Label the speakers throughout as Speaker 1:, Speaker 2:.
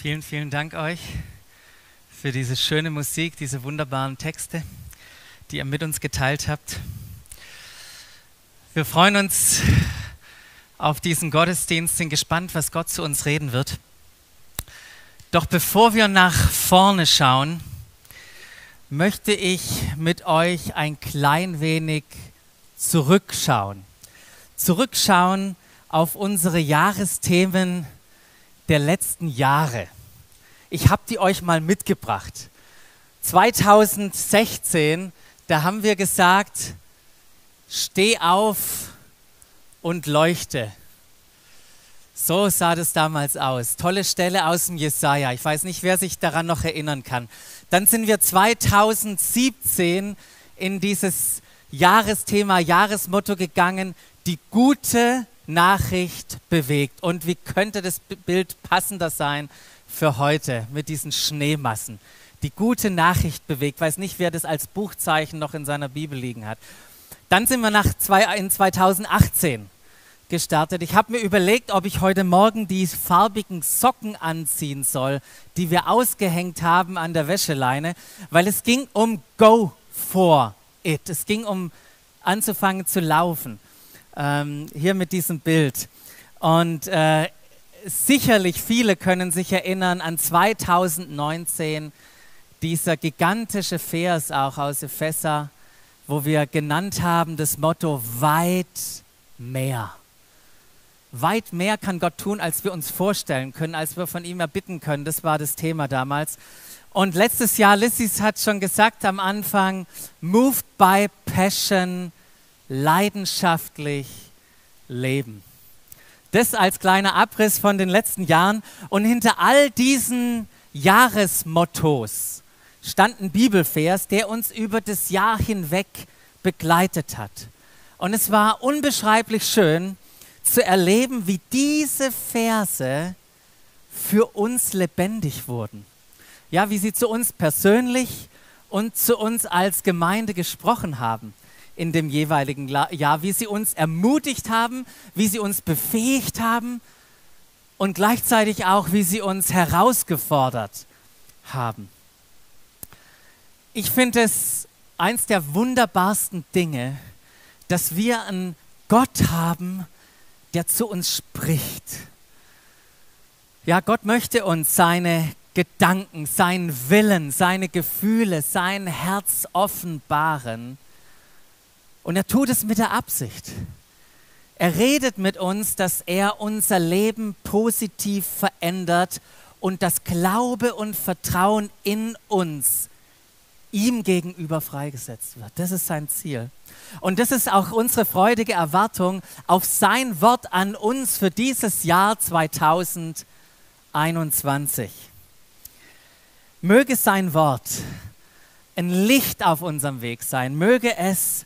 Speaker 1: Vielen, vielen Dank euch für diese schöne Musik, diese wunderbaren Texte, die ihr mit uns geteilt habt. Wir freuen uns auf diesen Gottesdienst, sind gespannt, was Gott zu uns reden wird. Doch bevor wir nach vorne schauen, möchte ich mit euch ein klein wenig zurückschauen. Zurückschauen auf unsere Jahresthemen der letzten Jahre. Ich habe die euch mal mitgebracht. 2016, da haben wir gesagt, steh auf und leuchte. So sah das damals aus. Tolle Stelle aus dem Jesaja. Ich weiß nicht, wer sich daran noch erinnern kann. Dann sind wir 2017 in dieses Jahresthema, Jahresmotto gegangen. Die gute Nachricht bewegt. Und wie könnte das Bild passender sein für heute mit diesen Schneemassen? Die gute Nachricht bewegt. Ich weiß nicht, wer das als Buchzeichen noch in seiner Bibel liegen hat. Dann sind wir nach zwei, in 2018 gestartet. Ich habe mir überlegt, ob ich heute Morgen die farbigen Socken anziehen soll, die wir ausgehängt haben an der Wäscheleine, weil es ging um Go for it. Es ging um anzufangen zu laufen ähm, hier mit diesem Bild. Und äh, sicherlich viele können sich erinnern an 2019, dieser gigantische Vers auch aus Epheser, wo wir genannt haben das Motto weit mehr. Weit mehr kann Gott tun, als wir uns vorstellen können, als wir von ihm erbitten können. Das war das Thema damals. Und letztes Jahr, Lissys hat schon gesagt am Anfang, moved by passion, leidenschaftlich leben. Das als kleiner Abriss von den letzten Jahren. Und hinter all diesen Jahresmottos stand ein Bibelvers, der uns über das Jahr hinweg begleitet hat. Und es war unbeschreiblich schön zu erleben, wie diese Verse für uns lebendig wurden. Ja, wie sie zu uns persönlich und zu uns als Gemeinde gesprochen haben in dem jeweiligen Jahr, wie sie uns ermutigt haben, wie sie uns befähigt haben und gleichzeitig auch, wie sie uns herausgefordert haben. Ich finde es eins der wunderbarsten Dinge, dass wir einen Gott haben, der zu uns spricht. Ja, Gott möchte uns seine Gedanken, seinen Willen, seine Gefühle, sein Herz offenbaren. Und er tut es mit der Absicht. Er redet mit uns, dass er unser Leben positiv verändert und das Glaube und Vertrauen in uns ihm gegenüber freigesetzt wird. Das ist sein Ziel. Und das ist auch unsere freudige Erwartung auf sein Wort an uns für dieses Jahr 2021. Möge sein Wort ein Licht auf unserem Weg sein. Möge es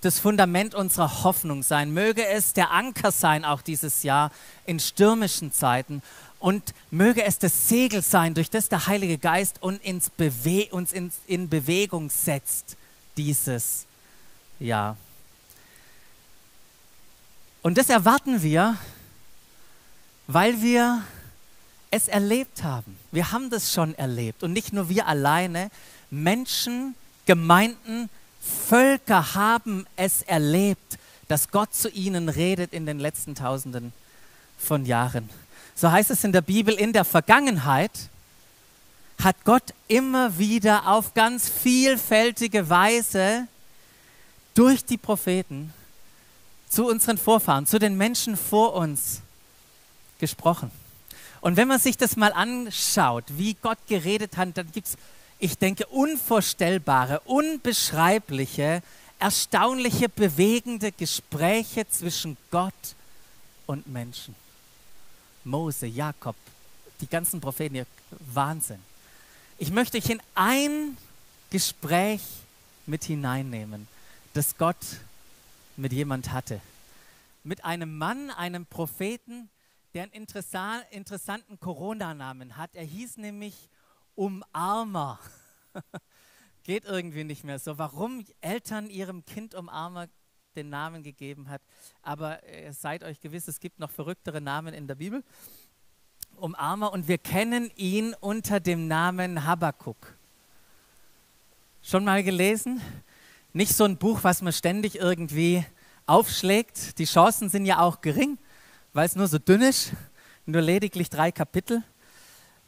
Speaker 1: das Fundament unserer Hoffnung sein. Möge es der Anker sein, auch dieses Jahr in stürmischen Zeiten. Und möge es das Segel sein, durch das der Heilige Geist uns, in, in Bewegung setzt, dieses Jahr. Und das erwarten wir, weil wir es erlebt haben. Wir haben das schon erlebt. Und nicht nur wir alleine. Menschen, Gemeinden, Völker haben es erlebt, dass Gott zu ihnen redet in den letzten Tausenden von Jahren. So heißt es in der Bibel, in der Vergangenheit hat Gott immer wieder auf ganz vielfältige Weise durch die Propheten zu unseren Vorfahren, zu den Menschen vor uns gesprochen. Und wenn man sich das mal anschaut, wie Gott geredet hat, dann gibt es ich denke, unvorstellbare, unbeschreibliche, erstaunliche, bewegende Gespräche zwischen Gott und Menschen. Mose, Jakob, die ganzen Propheten, Wahnsinn. Ich möchte euch in ein Gespräch mit hineinnehmen, das Gott mit jemand hatte. Mit einem Mann, einem Propheten, der einen interessanten Corona-Namen hat. Er hieß nämlich Umarmer. Geht irgendwie nicht mehr so. Warum Eltern ihrem Kind Umarmer den Namen gegeben hat. Aber äh, seid euch gewiss, es gibt noch verrücktere Namen in der Bibel. Umarmer und wir kennen ihn unter dem Namen Habakuk. Schon mal gelesen? Nicht so ein Buch, was man ständig irgendwie aufschlägt. Die Chancen sind ja auch gering, weil es nur so dünn ist, nur lediglich drei Kapitel.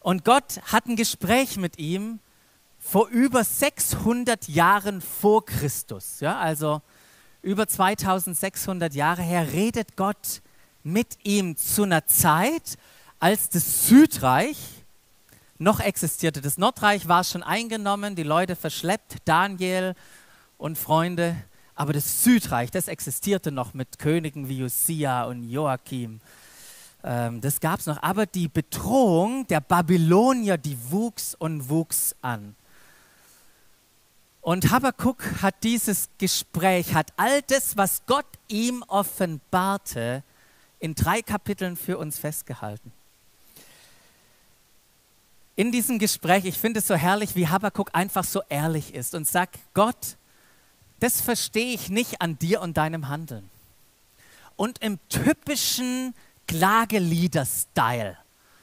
Speaker 1: Und Gott hat ein Gespräch mit ihm vor über 600 Jahren vor Christus. Ja, also über 2600 Jahre her redet Gott mit ihm zu einer Zeit, als das Südreich noch existierte. Das Nordreich war schon eingenommen, die Leute verschleppt, Daniel und Freunde. Aber das Südreich, das existierte noch mit Königen wie Josia und Joachim. Ähm, das gab es noch. Aber die Bedrohung der Babylonier, die wuchs und wuchs an. Und Habakkuk hat dieses Gespräch, hat all das, was Gott ihm offenbarte, in drei Kapiteln für uns festgehalten. In diesem Gespräch, ich finde es so herrlich, wie Habakkuk einfach so ehrlich ist und sagt, Gott, das verstehe ich nicht an dir und deinem Handeln. Und im typischen Klagelieder-Style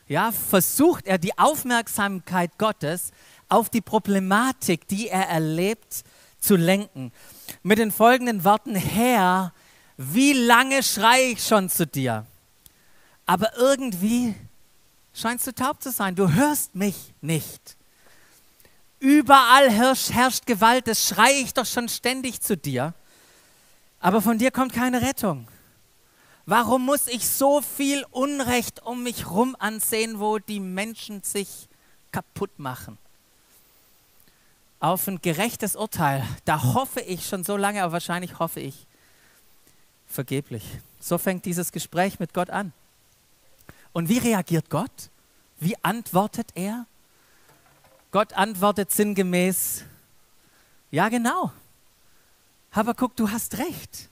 Speaker 1: ja, versucht er die Aufmerksamkeit Gottes auf die Problematik, die er erlebt, zu lenken. Mit den folgenden Worten, Herr, wie lange schreie ich schon zu dir? Aber irgendwie scheinst du taub zu sein. Du hörst mich nicht. Überall herrscht, Gewalt, das schreie ich doch schon ständig zu dir. Aber von dir kommt keine Rettung. Warum muss ich so viel Unrecht um mich herum ansehen, wo die Menschen sich kaputt machen? Auf ein gerechtes Urteil, da hoffe ich schon so lange, aber wahrscheinlich hoffe ich vergeblich. So fängt dieses Gespräch mit Gott an. Und wie reagiert Gott? Wie antwortet er? Gott antwortet sinngemäß, ja genau, Habakuk, du hast recht.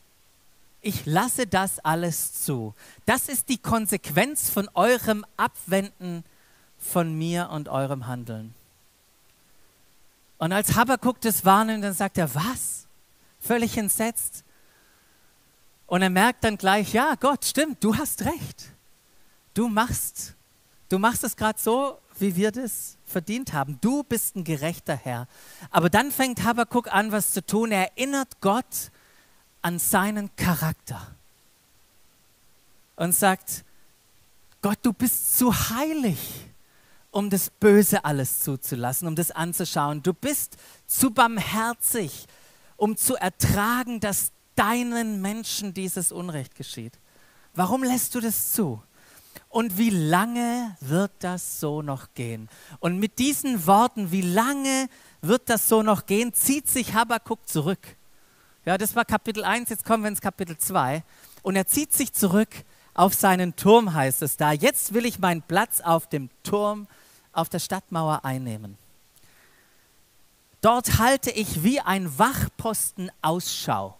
Speaker 1: Ich lasse das alles zu. Das ist die Konsequenz von eurem Abwenden von mir und eurem Handeln. Und als Habakuk das wahrnimmt, dann sagt er, was? Völlig entsetzt. Und er merkt dann gleich, ja, Gott, stimmt, du hast recht. Du machst, du machst es gerade so, wie wir das verdient haben. Du bist ein gerechter Herr. Aber dann fängt Habakuk an, was zu tun. Er erinnert Gott an seinen Charakter und sagt, Gott, du bist zu heilig, um das Böse alles zuzulassen, um das anzuschauen. Du bist zu barmherzig, um zu ertragen, dass deinen Menschen dieses Unrecht geschieht. Warum lässt du das zu? Und wie lange wird das so noch gehen? Und mit diesen Worten, wie lange wird das so noch gehen, zieht sich Habakkuk zurück. Ja, das war Kapitel 1, jetzt kommen wir ins Kapitel 2. Und er zieht sich zurück auf seinen Turm, heißt es da. Jetzt will ich meinen Platz auf dem Turm auf der Stadtmauer einnehmen. Dort halte ich wie ein Wachposten Ausschau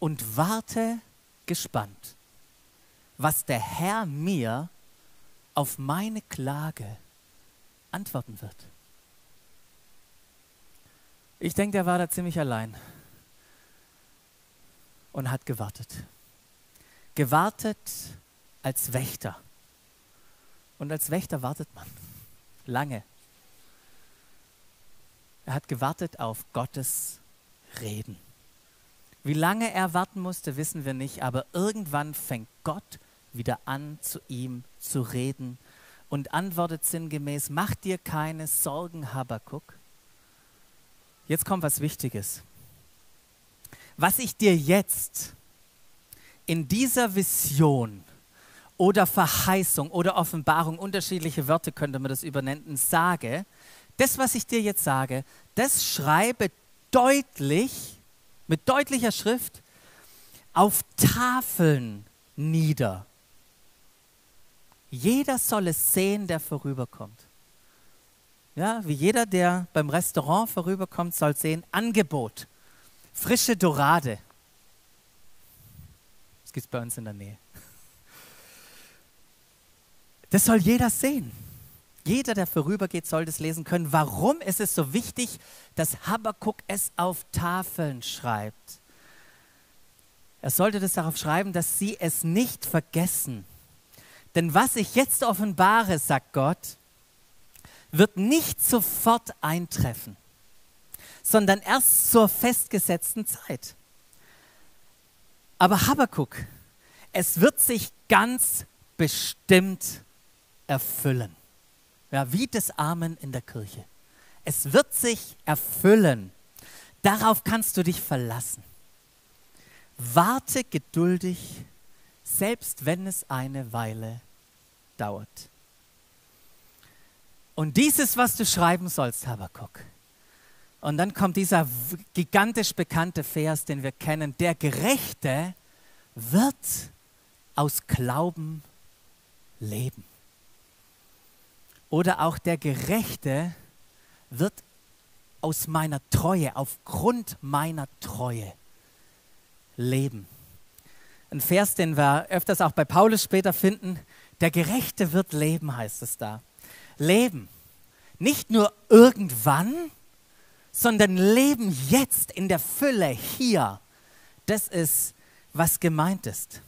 Speaker 1: und warte gespannt was der Herr mir auf meine Klage antworten wird. Ich denke, er war da ziemlich allein und hat gewartet. Gewartet als Wächter. Und als Wächter wartet man lange. Er hat gewartet auf Gottes Reden. Wie lange er warten musste, wissen wir nicht, aber irgendwann fängt Gott wieder an, zu ihm zu reden und antwortet sinngemäß, mach dir keine Sorgen, Habakuk. Jetzt kommt was Wichtiges. Was ich dir jetzt in dieser Vision oder Verheißung oder Offenbarung, unterschiedliche Wörter könnte man das übernennen, sage, das, was ich dir jetzt sage, das schreibe deutlich, mit deutlicher Schrift, auf Tafeln nieder. Jeder soll es sehen, der vorüberkommt. Ja, wie jeder, der beim Restaurant vorüberkommt, soll sehen, Angebot. Frische Dorade. Das gibt es bei uns in der Nähe. Das soll jeder sehen. Jeder, der vorübergeht, soll das lesen können. Warum ist es so wichtig, dass Habakkuk es auf Tafeln schreibt? Er sollte das darauf schreiben, dass sie es nicht vergessen Denn was ich jetzt offenbare, sagt Gott, wird nicht sofort eintreffen, sondern erst zur festgesetzten Zeit. Aber Habakuk, es wird sich ganz bestimmt erfüllen. Ja, wie das Amen in der Kirche. Es wird sich erfüllen. Darauf kannst du dich verlassen. Warte geduldig, selbst wenn es eine Weile dauert. Und dieses, was du schreiben sollst, Habakuk. Und dann kommt dieser gigantisch bekannte Vers, den wir kennen. Der Gerechte wird aus Glauben leben. Oder auch der Gerechte wird aus meiner Treue, aufgrund meiner Treue leben. Ein Vers, den wir öfters auch bei Paulus später finden. Der Gerechte wird leben, heißt es da. Leben. Nicht nur irgendwann, sondern Leben jetzt in der Fülle hier. Das ist, was gemeint ist.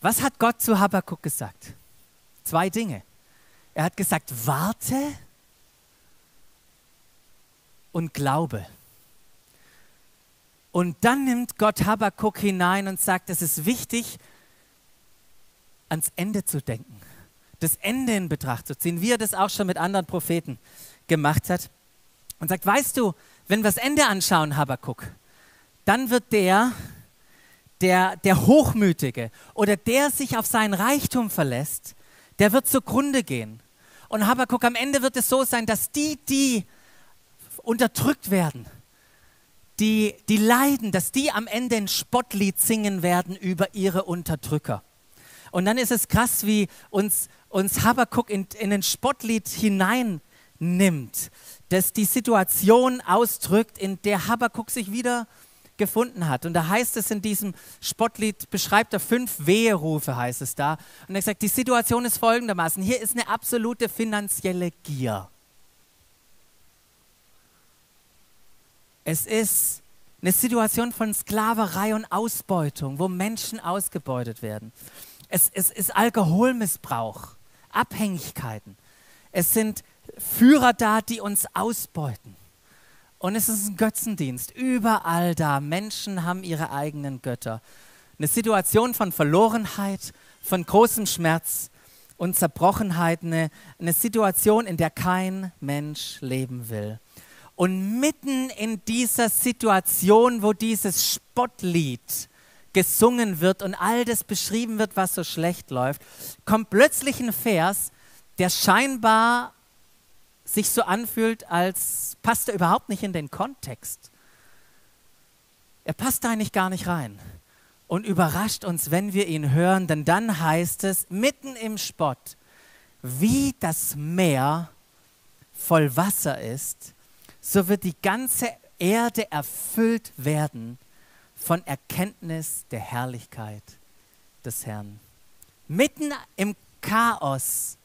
Speaker 1: Was hat Gott zu Habakkuk gesagt? Zwei Dinge. Er hat gesagt, warte und glaube. Und dann nimmt Gott Habakkuk hinein und sagt, es ist wichtig, ans Ende zu denken, das Ende in Betracht zu ziehen, wie er das auch schon mit anderen Propheten gemacht hat. Und sagt, weißt du, wenn wir das Ende anschauen, Habakkuk, dann wird der, der, der Hochmütige oder der sich auf seinen Reichtum verlässt, der wird zugrunde gehen. Und Habakkuk, am Ende wird es so sein, dass die, die unterdrückt werden, die, die leiden, dass die am Ende ein Spottlied singen werden über ihre Unterdrücker. Und dann ist es krass, wie uns, uns Habakkuk in, in ein Spottlied hineinnimmt, das die Situation ausdrückt, in der Habakkuk sich wieder gefunden hat. Und da heißt es in diesem Spottlied, beschreibt er fünf Weherufe, heißt es da. Und er sagt, die Situation ist folgendermaßen, hier ist eine absolute finanzielle Gier. Es ist eine Situation von Sklaverei und Ausbeutung, wo Menschen ausgebeutet werden. Es, es ist Alkoholmissbrauch, Abhängigkeiten. Es sind Führer da, die uns ausbeuten. Und es ist ein Götzendienst. Überall da. Menschen haben ihre eigenen Götter. Eine Situation von Verlorenheit, von großem Schmerz und Zerbrochenheit. Eine, eine Situation, in der kein Mensch leben will. Und mitten in dieser Situation, wo dieses Spottlied gesungen wird und all das beschrieben wird, was so schlecht läuft, kommt plötzlich ein Vers, der scheinbar sich so anfühlt, als passt er überhaupt nicht in den Kontext. Er passt da eigentlich gar nicht rein und überrascht uns, wenn wir ihn hören, denn dann heißt es mitten im Spott, wie das Meer voll Wasser ist, so wird die ganze Erde erfüllt werden von Erkenntnis der Herrlichkeit des Herrn. Mitten im Chaos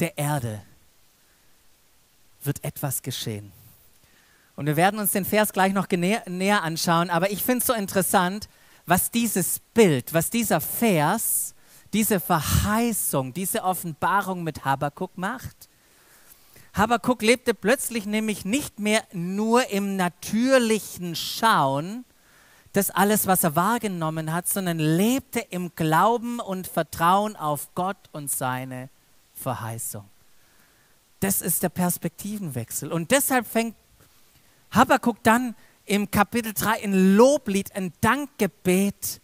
Speaker 1: der Erde wird etwas geschehen. Und wir werden uns den Vers gleich noch näher anschauen, aber ich finde es so interessant, was dieses Bild, was dieser Vers, diese Verheißung, diese Offenbarung mit Habakkuk macht. Habakuk lebte plötzlich nämlich nicht mehr nur im natürlichen Schauen, das alles, was er wahrgenommen hat, sondern lebte im Glauben und Vertrauen auf Gott und seine Verheißung. Das ist der Perspektivenwechsel. Und deshalb fängt Habakuk dann im Kapitel 3 ein Loblied, ein Dankgebet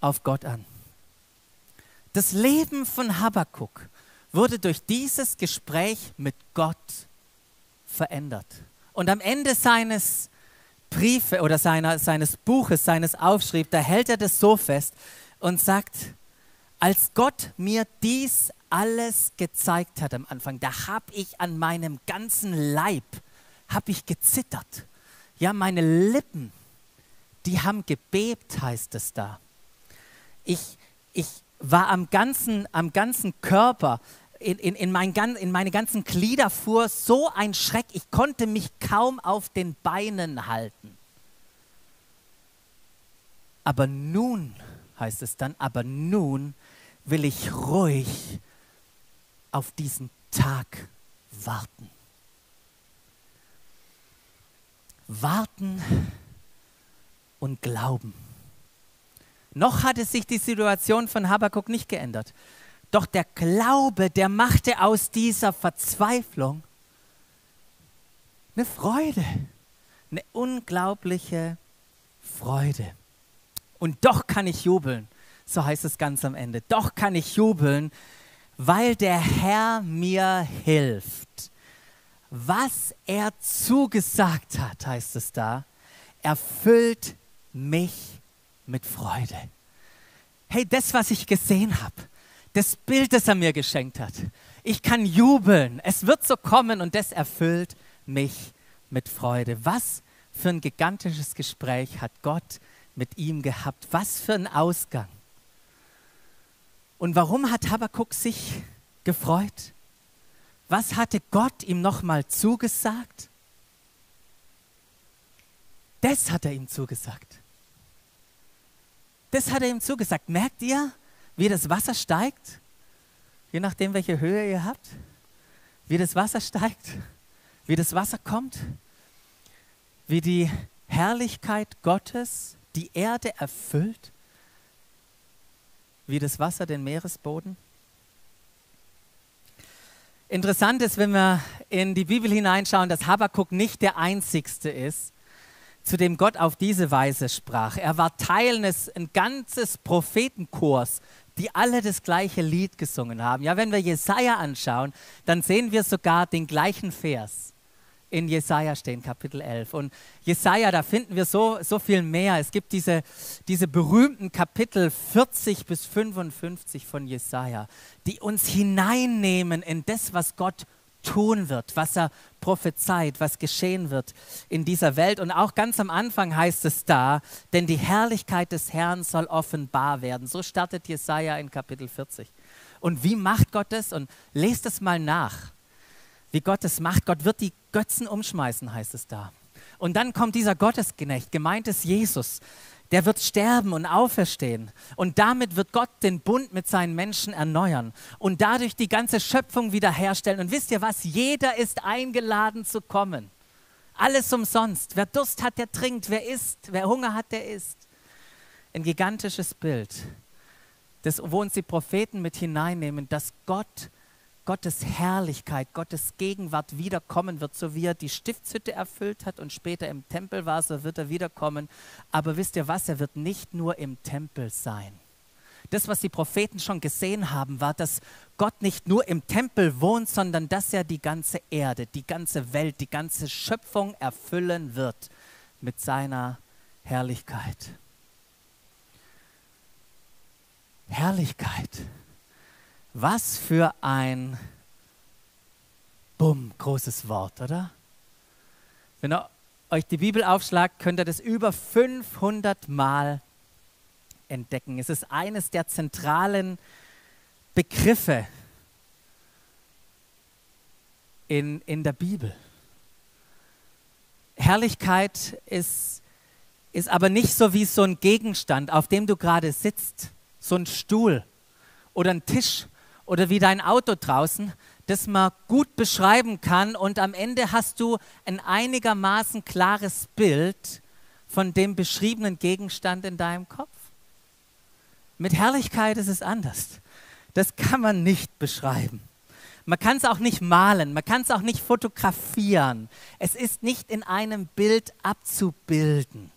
Speaker 1: auf Gott an. Das Leben von Habakuk wurde durch dieses Gespräch mit Gott verändert. Und am Ende seines Briefe oder seiner, seines Buches, seines Aufschriebs, da hält er das so fest und sagt, als Gott mir dies alles gezeigt hat am Anfang, da habe ich an meinem ganzen Leib, habe ich gezittert. Ja, meine Lippen, die haben gebebt, heißt es da. Ich, ich war am ganzen, am ganzen Körper, in, in, in, mein, in meine ganzen Glieder fuhr so ein Schreck, ich konnte mich kaum auf den Beinen halten. Aber nun heißt es dann, aber nun will ich ruhig auf diesen Tag warten. Warten und glauben. Noch hatte sich die Situation von Habakkuk nicht geändert. Doch der Glaube, der machte aus dieser Verzweiflung eine Freude, eine unglaubliche Freude. Und doch kann ich jubeln, so heißt es ganz am Ende. Doch kann ich jubeln, weil der Herr mir hilft. Was er zugesagt hat, heißt es da, erfüllt mich mit Freude. Hey, das, was ich gesehen habe, das Bild, das er mir geschenkt hat, ich kann jubeln. Es wird so kommen und das erfüllt mich mit Freude. Was für ein gigantisches Gespräch hat Gott mit ihm gehabt? Was für ein Ausgang. Und warum hat Habakkuk sich gefreut? Was hatte Gott ihm nochmal zugesagt? Das hat er ihm zugesagt. Das hat er ihm zugesagt. Merkt ihr, wie das Wasser steigt? Je nachdem, welche Höhe ihr habt. Wie das Wasser steigt, wie das Wasser kommt, wie die Herrlichkeit Gottes die Erde erfüllt, wie das Wasser den Meeresboden. Interessant ist, wenn wir in die Bibel hineinschauen, dass Habakkuk nicht der Einzigste ist, zu dem Gott auf diese Weise sprach. Er war Teil eines ein ganzes Prophetenchors, die alle das gleiche Lied gesungen haben. Ja, wenn wir Jesaja anschauen, dann sehen wir sogar den gleichen Vers in Jesaja stehen, Kapitel 11. Und Jesaja, da finden wir so, so viel mehr. Es gibt diese, diese berühmten Kapitel 40 bis 55 von Jesaja, die uns hineinnehmen in das, was Gott tun wird, was er prophezeit, was geschehen wird in dieser Welt. Und auch ganz am Anfang heißt es da, denn die Herrlichkeit des Herrn soll offenbar werden. So startet Jesaja in Kapitel 40. Und wie macht Gott es? Und lest es mal nach wie Gott es macht. Gott wird die Götzen umschmeißen, heißt es da. Und dann kommt dieser Gottesknecht, gemeint ist Jesus. Der wird sterben und auferstehen. Und damit wird Gott den Bund mit seinen Menschen erneuern und dadurch die ganze Schöpfung wiederherstellen. Und wisst ihr was? Jeder ist eingeladen zu kommen. Alles umsonst. Wer Durst hat, der trinkt. Wer isst, wer Hunger hat, der isst. Ein gigantisches Bild, das, wo uns die Propheten mit hineinnehmen, dass Gott Gottes Herrlichkeit, Gottes Gegenwart wiederkommen wird, so wie er die Stiftshütte erfüllt hat und später im Tempel war, so wird er wiederkommen. Aber wisst ihr was, er wird nicht nur im Tempel sein. Das, was die Propheten schon gesehen haben, war, dass Gott nicht nur im Tempel wohnt, sondern dass er die ganze Erde, die ganze Welt, die ganze Schöpfung erfüllen wird mit seiner Herrlichkeit. Herrlichkeit. Was für ein Bumm, großes Wort, oder? Wenn ihr euch die Bibel aufschlagt, könnt ihr das über 500 Mal entdecken. Es ist eines der zentralen Begriffe in, in der Bibel. Herrlichkeit ist, ist aber nicht so wie so ein Gegenstand, auf dem du gerade sitzt, so ein Stuhl oder ein Tisch oder wie dein Auto draußen, das man gut beschreiben kann und am Ende hast du ein einigermaßen klares Bild von dem beschriebenen Gegenstand in deinem Kopf. Mit Herrlichkeit ist es anders. Das kann man nicht beschreiben. Man kann es auch nicht malen, man kann es auch nicht fotografieren. Es ist nicht in einem Bild abzubilden.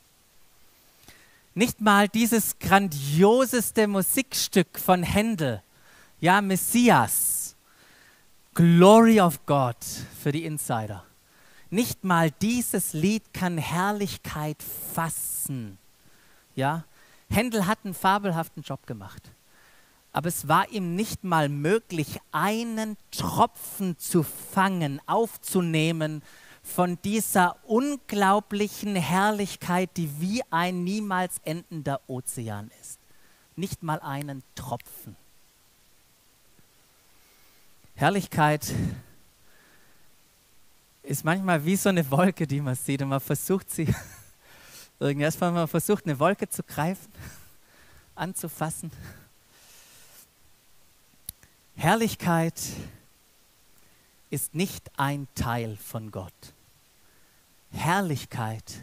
Speaker 1: Nicht mal dieses grandioseste Musikstück von Händel ja, Messias. Glory of God für die Insider. Nicht mal dieses Lied kann Herrlichkeit fassen. Ja, Händel hat einen fabelhaften Job gemacht. Aber es war ihm nicht mal möglich, einen Tropfen zu fangen, aufzunehmen von dieser unglaublichen Herrlichkeit, die wie ein niemals endender Ozean ist. Nicht mal einen Tropfen. Herrlichkeit ist manchmal wie so eine Wolke, die man sieht und man versucht sie, erstmal man versucht eine Wolke zu greifen anzufassen. Herrlichkeit ist nicht ein Teil von Gott. Herrlichkeit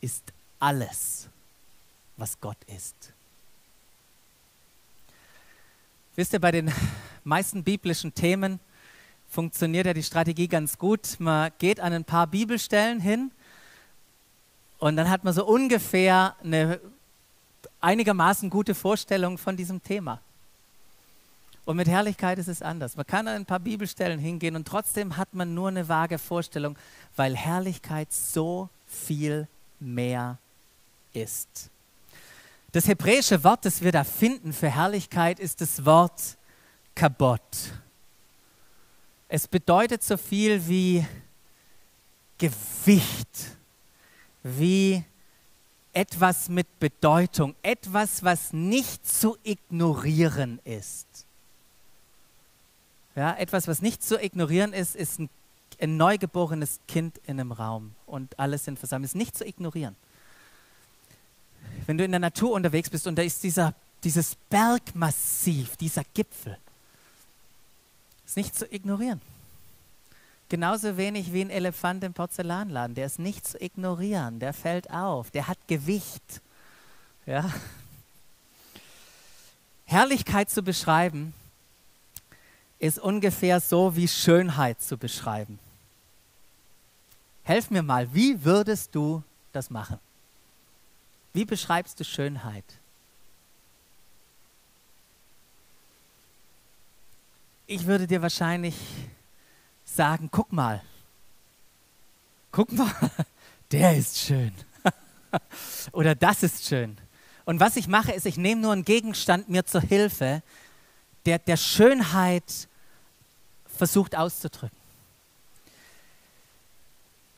Speaker 1: ist alles, was Gott ist. Wisst ihr, bei den meisten biblischen Themen funktioniert ja die Strategie ganz gut. Man geht an ein paar Bibelstellen hin und dann hat man so ungefähr eine einigermaßen gute Vorstellung von diesem Thema. Und mit Herrlichkeit ist es anders. Man kann an ein paar Bibelstellen hingehen und trotzdem hat man nur eine vage Vorstellung, weil Herrlichkeit so viel mehr ist. Das hebräische Wort, das wir da finden für Herrlichkeit, ist das Wort Kabot. Es bedeutet so viel wie Gewicht, wie etwas mit Bedeutung, etwas, was nicht zu ignorieren ist. Ja, etwas, was nicht zu ignorieren ist, ist ein, ein neugeborenes Kind in einem Raum und alle sind versammelt. Ist nicht zu ignorieren. Wenn du in der Natur unterwegs bist und da ist dieser, dieses Bergmassiv, dieser Gipfel, ist nicht zu ignorieren. Genauso wenig wie ein Elefant im Porzellanladen. Der ist nicht zu ignorieren. Der fällt auf. Der hat Gewicht. Ja. Herrlichkeit zu beschreiben ist ungefähr so wie Schönheit zu beschreiben. Helf mir mal, wie würdest du das machen? Wie beschreibst du Schönheit? Ich würde dir wahrscheinlich sagen, guck mal, guck mal, der ist schön. Oder das ist schön. Und was ich mache, ist, ich nehme nur einen Gegenstand mir zur Hilfe, der, der Schönheit versucht auszudrücken.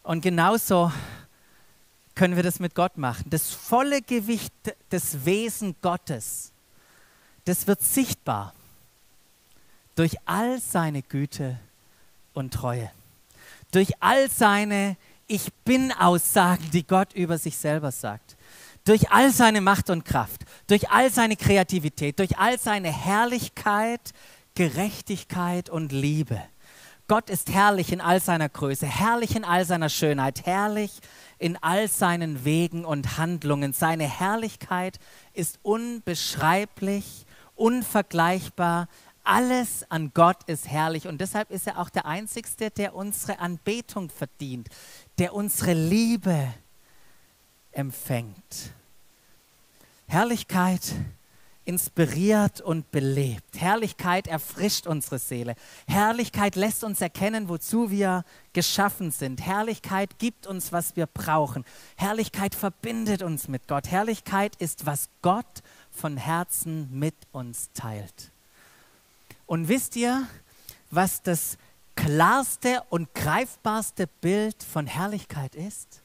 Speaker 1: Und genauso können wir das mit Gott machen. Das volle Gewicht des Wesen Gottes, das wird sichtbar durch all seine Güte und Treue, durch all seine Ich bin Aussagen, die Gott über sich selber sagt, durch all seine Macht und Kraft, durch all seine Kreativität, durch all seine Herrlichkeit, Gerechtigkeit und Liebe. Gott ist herrlich in all seiner Größe, herrlich in all seiner Schönheit, herrlich in all seinen Wegen und Handlungen. Seine Herrlichkeit ist unbeschreiblich, unvergleichbar. Alles an Gott ist herrlich und deshalb ist er auch der Einzige, der unsere Anbetung verdient, der unsere Liebe empfängt. Herrlichkeit inspiriert und belebt. Herrlichkeit erfrischt unsere Seele. Herrlichkeit lässt uns erkennen, wozu wir geschaffen sind. Herrlichkeit gibt uns, was wir brauchen. Herrlichkeit verbindet uns mit Gott. Herrlichkeit ist, was Gott von Herzen mit uns teilt. Und wisst ihr, was das klarste und greifbarste Bild von Herrlichkeit ist?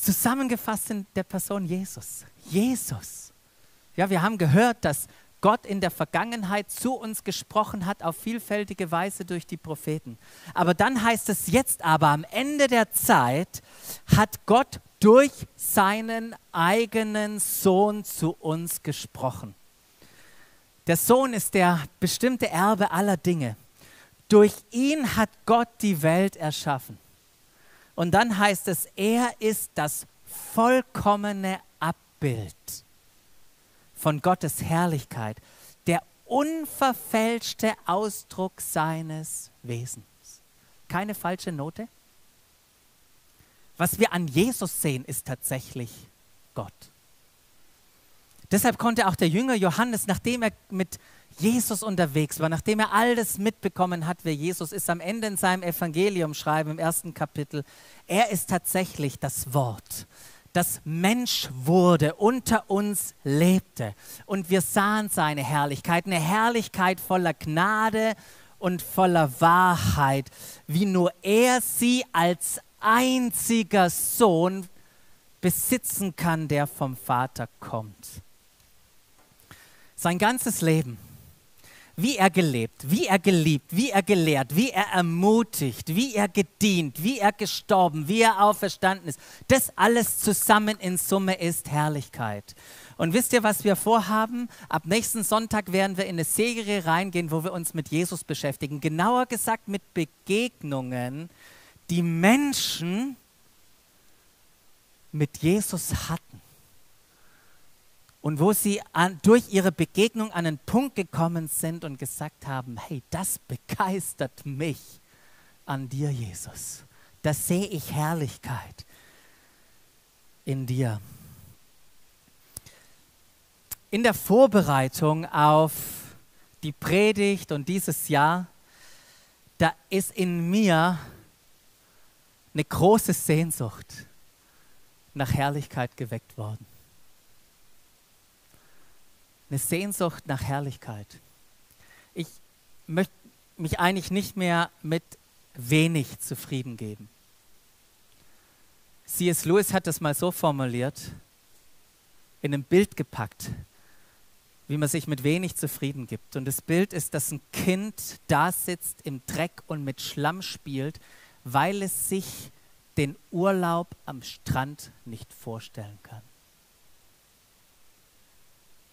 Speaker 1: Zusammengefasst in der Person Jesus. Jesus. Ja, wir haben gehört, dass Gott in der Vergangenheit zu uns gesprochen hat auf vielfältige Weise durch die Propheten. Aber dann heißt es jetzt aber, am Ende der Zeit hat Gott durch seinen eigenen Sohn zu uns gesprochen. Der Sohn ist der bestimmte Erbe aller Dinge. Durch ihn hat Gott die Welt erschaffen. Und dann heißt es, er ist das vollkommene Abbild von Gottes Herrlichkeit, der unverfälschte Ausdruck seines Wesens. Keine falsche Note? Was wir an Jesus sehen, ist tatsächlich Gott. Deshalb konnte auch der Jünger Johannes, nachdem er mit Jesus unterwegs war, nachdem er alles mitbekommen hat, wer Jesus ist, am Ende in seinem Evangelium schreiben, im ersten Kapitel, er ist tatsächlich das Wort, das Mensch wurde, unter uns lebte. Und wir sahen seine Herrlichkeit, eine Herrlichkeit voller Gnade und voller Wahrheit, wie nur er sie als einziger Sohn besitzen kann, der vom Vater kommt. Sein ganzes Leben wie er gelebt, wie er geliebt, wie er gelehrt, wie er ermutigt, wie er gedient, wie er gestorben, wie er auferstanden ist. Das alles zusammen in Summe ist Herrlichkeit. Und wisst ihr, was wir vorhaben? Ab nächsten Sonntag werden wir in eine Serie reingehen, wo wir uns mit Jesus beschäftigen. Genauer gesagt mit Begegnungen, die Menschen mit Jesus hatten und wo sie an, durch ihre Begegnung an einen Punkt gekommen sind und gesagt haben, hey, das begeistert mich an dir, Jesus. Da sehe ich Herrlichkeit in dir. In der Vorbereitung auf die Predigt und dieses Jahr, da ist in mir eine große Sehnsucht nach Herrlichkeit geweckt worden eine Sehnsucht nach Herrlichkeit. Ich möchte mich eigentlich nicht mehr mit wenig zufrieden geben. C.S. Lewis hat das mal so formuliert, in einem Bild gepackt, wie man sich mit wenig zufrieden gibt. Und das Bild ist, dass ein Kind da sitzt im Dreck und mit Schlamm spielt, weil es sich den Urlaub am Strand nicht vorstellen kann.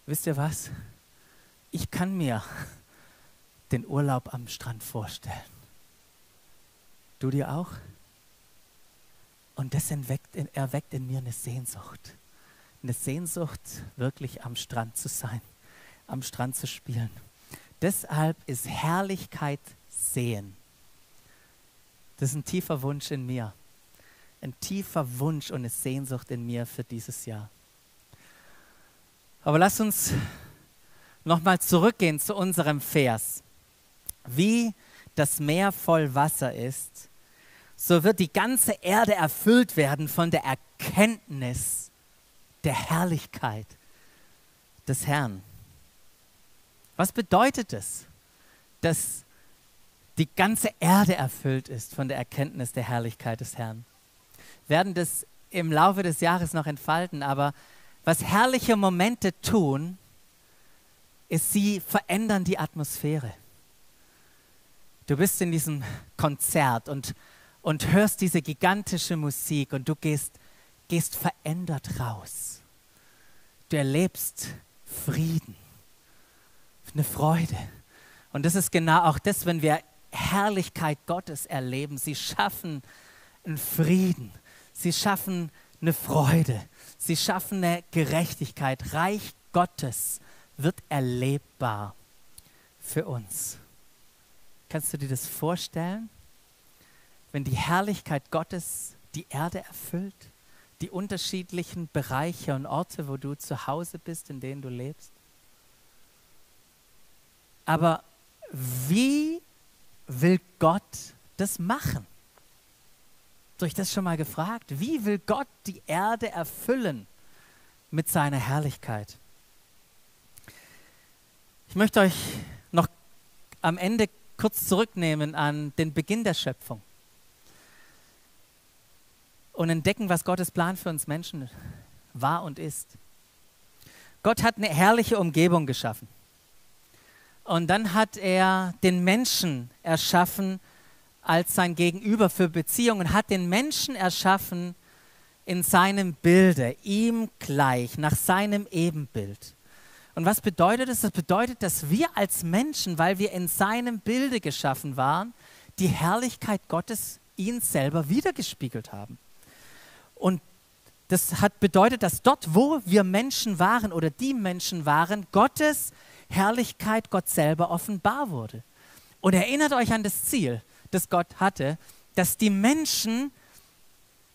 Speaker 1: Wisst ihr was? Ich kann mir den Urlaub am Strand vorstellen. Du dir auch? Und das erweckt in, erweckt in mir eine Sehnsucht. Eine Sehnsucht, wirklich am Strand zu sein, am Strand zu spielen. Deshalb ist Herrlichkeit sehen. Das ist ein tiefer Wunsch in mir. Ein tiefer Wunsch und eine Sehnsucht in mir für dieses Jahr. Aber lass uns nochmal zurückgehen zu unserem Vers. Wie das Meer voll Wasser ist, so wird die ganze Erde erfüllt werden von der Erkenntnis der Herrlichkeit des Herrn. Was bedeutet es, dass die ganze Erde erfüllt ist von der Erkenntnis der Herrlichkeit des Herrn? Wir werden das im Laufe des Jahres noch entfalten, aber was herrliche Momente tun, ist, sie verändern die Atmosphäre. Du bist in diesem Konzert und, und hörst diese gigantische Musik und du gehst, gehst verändert raus. Du erlebst Frieden, eine Freude. Und das ist genau auch das, wenn wir Herrlichkeit Gottes erleben. Sie schaffen einen Frieden. Sie schaffen eine Freude. Sie schaffen eine Gerechtigkeit. Reich Gottes wird erlebbar für uns. Kannst du dir das vorstellen? Wenn die Herrlichkeit Gottes die Erde erfüllt, die unterschiedlichen Bereiche und Orte, wo du zu Hause bist, in denen du lebst. Aber wie will Gott das machen? Habt euch das schon mal gefragt? Wie will Gott die Erde erfüllen mit seiner Herrlichkeit? Ich möchte euch noch am Ende kurz zurücknehmen an den Beginn der Schöpfung und entdecken, was Gottes Plan für uns Menschen war und ist. Gott hat eine herrliche Umgebung geschaffen. Und dann hat er den Menschen erschaffen, als sein Gegenüber für Beziehungen, hat den Menschen erschaffen in seinem Bilde, ihm gleich, nach seinem Ebenbild. Und was bedeutet das? Das bedeutet, dass wir als Menschen, weil wir in seinem Bilde geschaffen waren, die Herrlichkeit Gottes ihn selber wiedergespiegelt haben. Und das hat bedeutet, dass dort, wo wir Menschen waren oder die Menschen waren, Gottes Herrlichkeit Gott selber offenbar wurde. Und erinnert euch an das Ziel das Gott hatte, dass die Menschen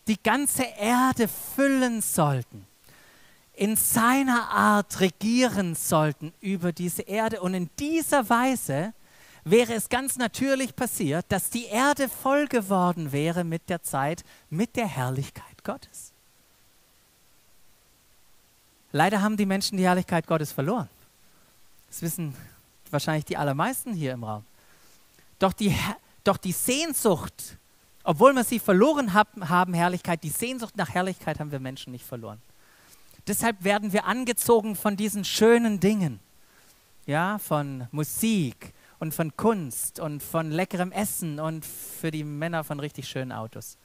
Speaker 1: die ganze Erde füllen sollten, in seiner Art regieren sollten über diese Erde. Und in dieser Weise wäre es ganz natürlich passiert, dass die Erde voll geworden wäre mit der Zeit, mit der Herrlichkeit Gottes. Leider haben die Menschen die Herrlichkeit Gottes verloren. Das wissen wahrscheinlich die allermeisten hier im Raum. Doch die, doch die Sehnsucht, obwohl wir sie verloren haben, Herrlichkeit, die Sehnsucht nach Herrlichkeit haben wir Menschen nicht verloren. Deshalb werden wir angezogen von diesen schönen Dingen. ja, von Musik und von Kunst und von leckerem Essen und für die Männer von richtig schönen Autos.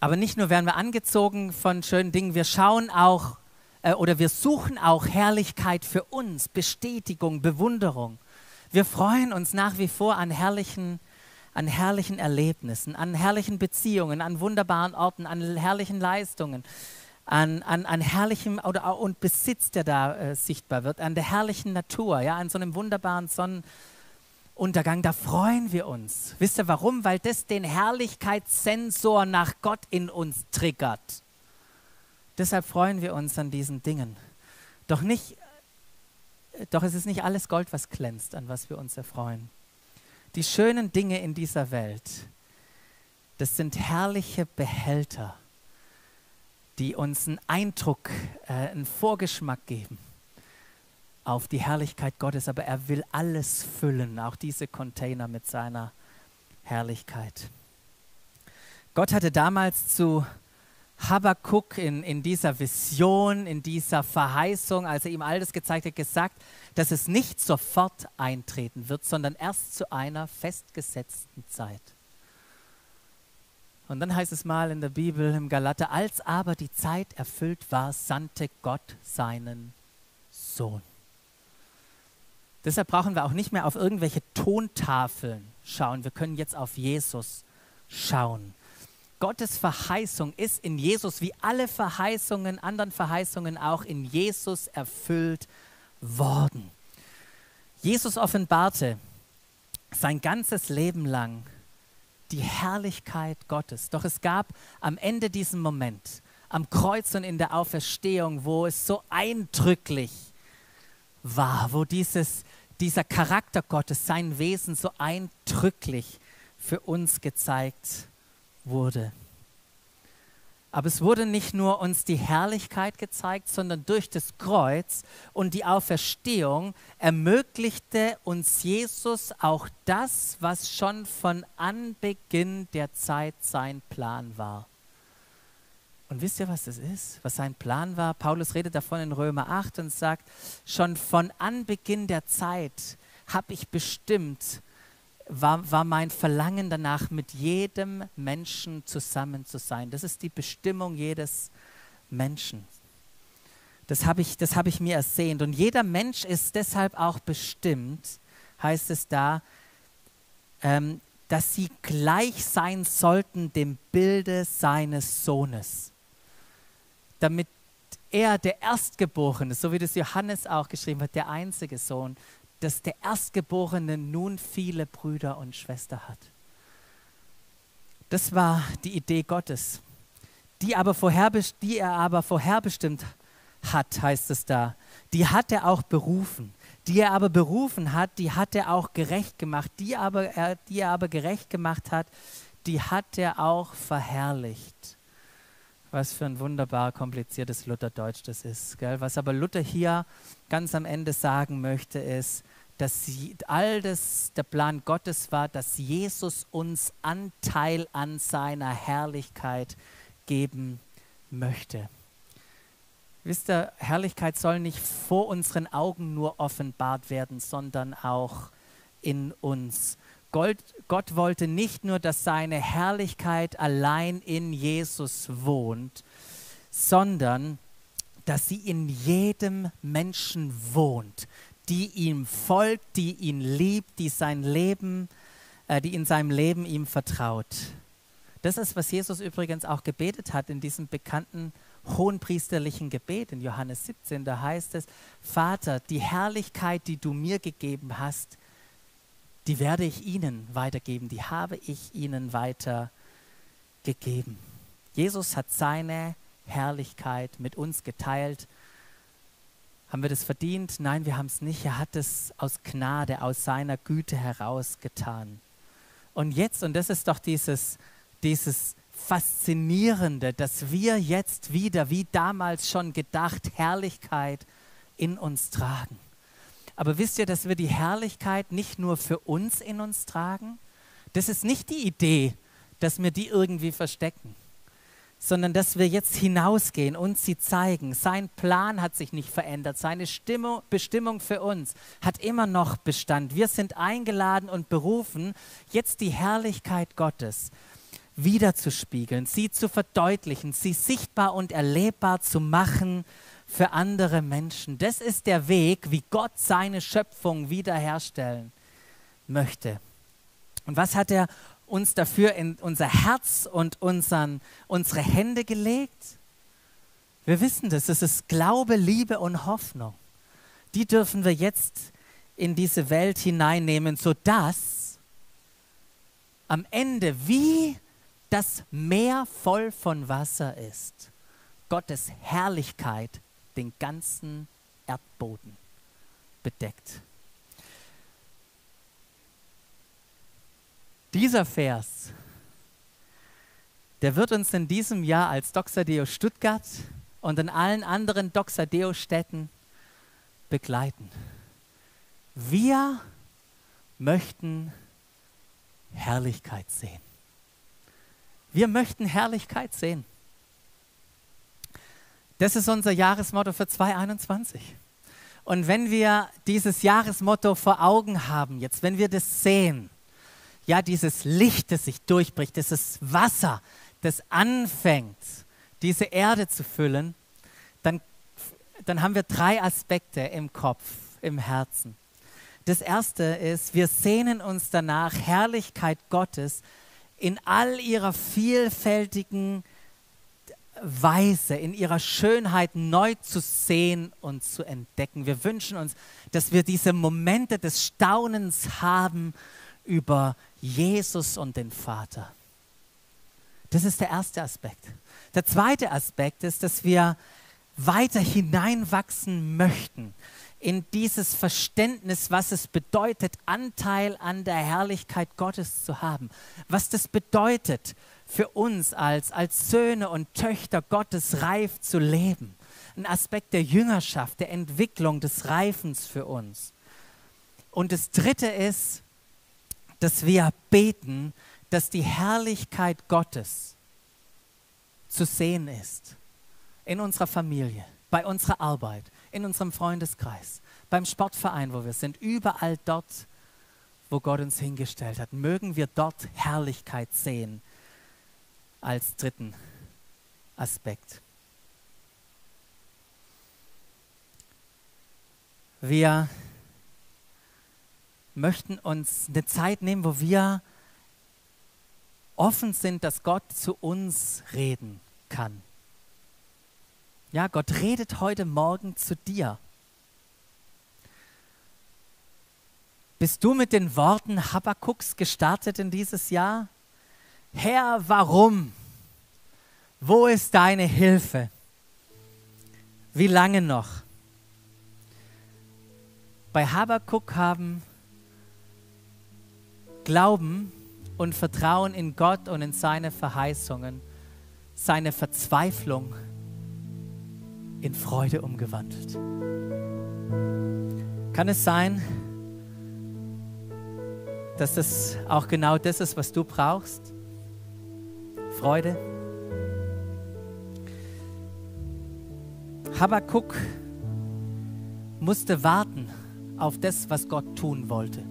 Speaker 1: Aber nicht nur werden wir angezogen von schönen Dingen, wir schauen auch äh, oder wir suchen auch Herrlichkeit für uns, Bestätigung, Bewunderung. Wir freuen uns nach wie vor an herrlichen, an herrlichen Erlebnissen, an herrlichen Beziehungen, an wunderbaren Orten, an herrlichen Leistungen, an, an, an herrlichem oder, und Besitz, der da äh, sichtbar wird, an der herrlichen Natur, ja, an so einem wunderbaren Sonnenuntergang. Da freuen wir uns. Wisst ihr warum? Weil das den Herrlichkeitssensor nach Gott in uns triggert. Deshalb freuen wir uns an diesen Dingen. Doch nicht, doch es ist nicht alles Gold, was glänzt, an was wir uns erfreuen. Die schönen Dinge in dieser Welt, das sind herrliche Behälter, die uns einen Eindruck, äh, einen Vorgeschmack geben auf die Herrlichkeit Gottes. Aber er will alles füllen, auch diese Container mit seiner Herrlichkeit. Gott hatte damals zu Habakkuk in, in dieser Vision, in dieser Verheißung, als er ihm all das gezeigt hat, gesagt, dass es nicht sofort eintreten wird, sondern erst zu einer festgesetzten Zeit. Und dann heißt es mal in der Bibel im Galater, als aber die Zeit erfüllt war, sandte Gott seinen Sohn. Deshalb brauchen wir auch nicht mehr auf irgendwelche Tontafeln schauen. Wir können jetzt auf Jesus schauen. Gottes Verheißung ist in Jesus, wie alle Verheißungen, anderen Verheißungen auch in Jesus erfüllt worden. Jesus offenbarte sein ganzes Leben lang die Herrlichkeit Gottes. Doch es gab am Ende diesen Moment, am Kreuz und in der Auferstehung, wo es so eindrücklich war, wo dieses, dieser Charakter Gottes, sein Wesen so eindrücklich für uns gezeigt wurde. Aber es wurde nicht nur uns die Herrlichkeit gezeigt, sondern durch das Kreuz und die Auferstehung ermöglichte uns Jesus auch das, was schon von Anbeginn der Zeit sein Plan war. Und wisst ihr, was das ist? Was sein Plan war? Paulus redet davon in Römer 8 und sagt, schon von Anbeginn der Zeit habe ich bestimmt, war, war mein Verlangen danach, mit jedem Menschen zusammen zu sein. Das ist die Bestimmung jedes Menschen. Das habe ich, hab ich mir ersehnt. Und jeder Mensch ist deshalb auch bestimmt, heißt es da, ähm, dass sie gleich sein sollten dem Bilde seines Sohnes. Damit er der Erstgeborene, so wie das Johannes auch geschrieben hat, der einzige Sohn, dass der Erstgeborene nun viele Brüder und Schwestern hat. Das war die Idee Gottes, die, aber die er aber vorherbestimmt hat, heißt es da. Die hat er auch berufen. Die er aber berufen hat, die hat er auch gerecht gemacht. Die, aber, er, die er aber gerecht gemacht hat, die hat er auch verherrlicht. Was für ein wunderbar kompliziertes Lutherdeutsch das ist. Gell? Was aber Luther hier ganz am Ende sagen möchte, ist, dass all das der Plan Gottes war, dass Jesus uns Anteil an seiner Herrlichkeit geben möchte. Wisst ihr, Herrlichkeit soll nicht vor unseren Augen nur offenbart werden, sondern auch in uns. Gott, wollte nicht nur, dass seine Herrlichkeit allein in Jesus wohnt, sondern dass sie in jedem Menschen wohnt, die ihm folgt, die ihn liebt, die sein Leben, äh, die in seinem Leben ihm vertraut. Das ist, was Jesus übrigens auch gebetet hat in diesem bekannten hohenpriesterlichen Gebet in Johannes 17. Da heißt es, Vater, die Herrlichkeit, die du mir gegeben hast, die werde ich ihnen weitergeben, die habe ich ihnen weitergegeben. Jesus hat seine Herrlichkeit mit uns geteilt haben wir das verdient? Nein, wir haben es nicht. Er hat es aus Gnade, aus seiner Güte heraus getan. Und jetzt, und das ist doch dieses, dieses Faszinierende, dass wir jetzt wieder, wie damals schon gedacht, Herrlichkeit in uns tragen. Aber wisst ihr, dass wir die Herrlichkeit nicht nur für uns in uns tragen? Das ist nicht die Idee, dass wir die irgendwie verstecken. sondern dass wir jetzt hinausgehen und sie zeigen. Sein Plan hat sich nicht verändert, seine Stimmung, Bestimmung für uns hat immer noch Bestand. Wir sind eingeladen und berufen, jetzt die Herrlichkeit Gottes wiederzuspiegeln, sie zu verdeutlichen, sie sichtbar und erlebbar zu machen für andere Menschen. Das ist der Weg, wie Gott seine Schöpfung wiederherstellen möchte. Und was hat er uns dafür in unser Herz und unseren, unsere Hände gelegt? Wir wissen das, es ist Glaube, Liebe und Hoffnung. Die dürfen wir jetzt in diese Welt hineinnehmen, sodass am Ende wie das Meer voll von Wasser ist, Gottes Herrlichkeit den ganzen Erdboden bedeckt. Dieser Vers, der wird uns in diesem Jahr als Doxadeo Stuttgart und in allen anderen Doxadeo Städten begleiten. Wir möchten Herrlichkeit sehen. Wir möchten Herrlichkeit sehen. Das ist unser Jahresmotto für 2021. Und wenn wir dieses Jahresmotto vor Augen haben, jetzt, wenn wir das sehen, ja, dieses Licht, das sich durchbricht, dieses Wasser, das anfängt, diese Erde zu füllen, dann, dann haben wir drei Aspekte im Kopf, im Herzen. Das erste ist, wir sehnen uns danach, Herrlichkeit Gottes in all ihrer vielfältigen Weise, in ihrer Schönheit neu zu sehen und zu entdecken. Wir wünschen uns, dass wir diese Momente des Staunens haben über Jesus und den Vater. Das ist der erste Aspekt. Der zweite Aspekt ist, dass wir weiter hineinwachsen möchten in dieses Verständnis, was es bedeutet, Anteil an der Herrlichkeit Gottes zu haben. Was das bedeutet für uns als, als Söhne und Töchter Gottes reif zu leben. Ein Aspekt der Jüngerschaft, der Entwicklung, des Reifens für uns. Und das Dritte ist, dass wir beten, dass die Herrlichkeit Gottes zu sehen ist. In unserer Familie, bei unserer Arbeit, in unserem Freundeskreis, beim Sportverein, wo wir sind, überall dort, wo Gott uns hingestellt hat. Mögen wir dort Herrlichkeit sehen als dritten Aspekt. Wir möchten uns eine Zeit nehmen, wo wir offen sind, dass Gott zu uns reden kann. Ja, Gott redet heute Morgen zu dir. Bist du mit den Worten Habakkuks gestartet in dieses Jahr? Herr, warum? Wo ist deine Hilfe? Wie lange noch? Bei Habakkuk haben Glauben und Vertrauen in Gott und in seine Verheißungen, seine Verzweiflung in Freude umgewandelt. Kann es sein, dass das auch genau das ist, was du brauchst? Freude? Habakkuk musste warten auf das, was Gott tun wollte.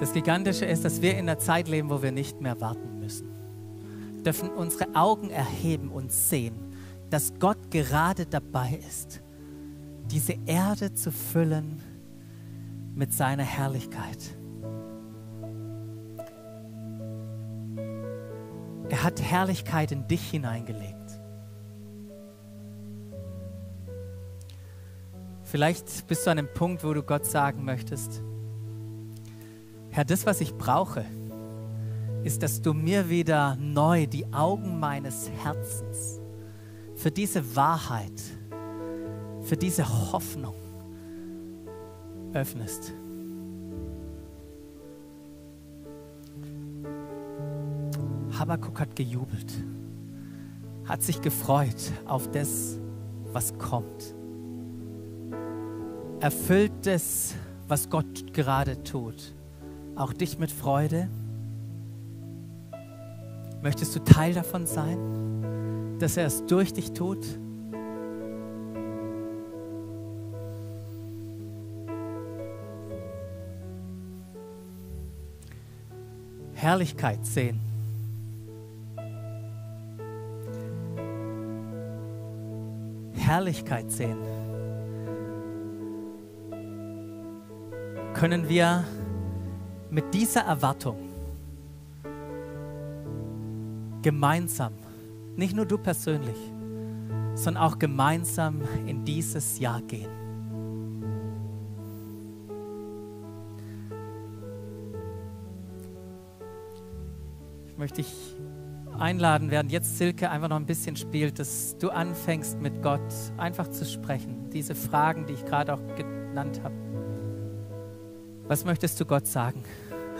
Speaker 1: Das Gigantische ist, dass wir in einer Zeit leben, wo wir nicht mehr warten müssen. Wir dürfen unsere Augen erheben und sehen, dass Gott gerade dabei ist, diese Erde zu füllen mit seiner Herrlichkeit. Er hat Herrlichkeit in dich hineingelegt. Vielleicht bist du an einem Punkt, wo du Gott sagen möchtest, Herr, das, was ich brauche, ist, dass du mir wieder neu die Augen meines Herzens für diese Wahrheit, für diese Hoffnung öffnest. Habakkuk hat gejubelt, hat sich gefreut auf das, was kommt. Erfüllt es, was Gott gerade tut auch dich mit Freude? Möchtest du Teil davon sein, dass er es durch dich tut? Herrlichkeit sehen. Herrlichkeit sehen. Können wir mit dieser Erwartung gemeinsam, nicht nur du persönlich, sondern auch gemeinsam in dieses Jahr gehen. Ich möchte dich einladen, während jetzt Silke einfach noch ein bisschen spielt, dass du anfängst mit Gott einfach zu sprechen. Diese Fragen, die ich gerade auch genannt habe. Was möchtest du Gott sagen?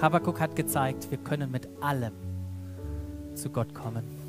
Speaker 1: Habakkuk hat gezeigt, wir können mit allem zu Gott kommen.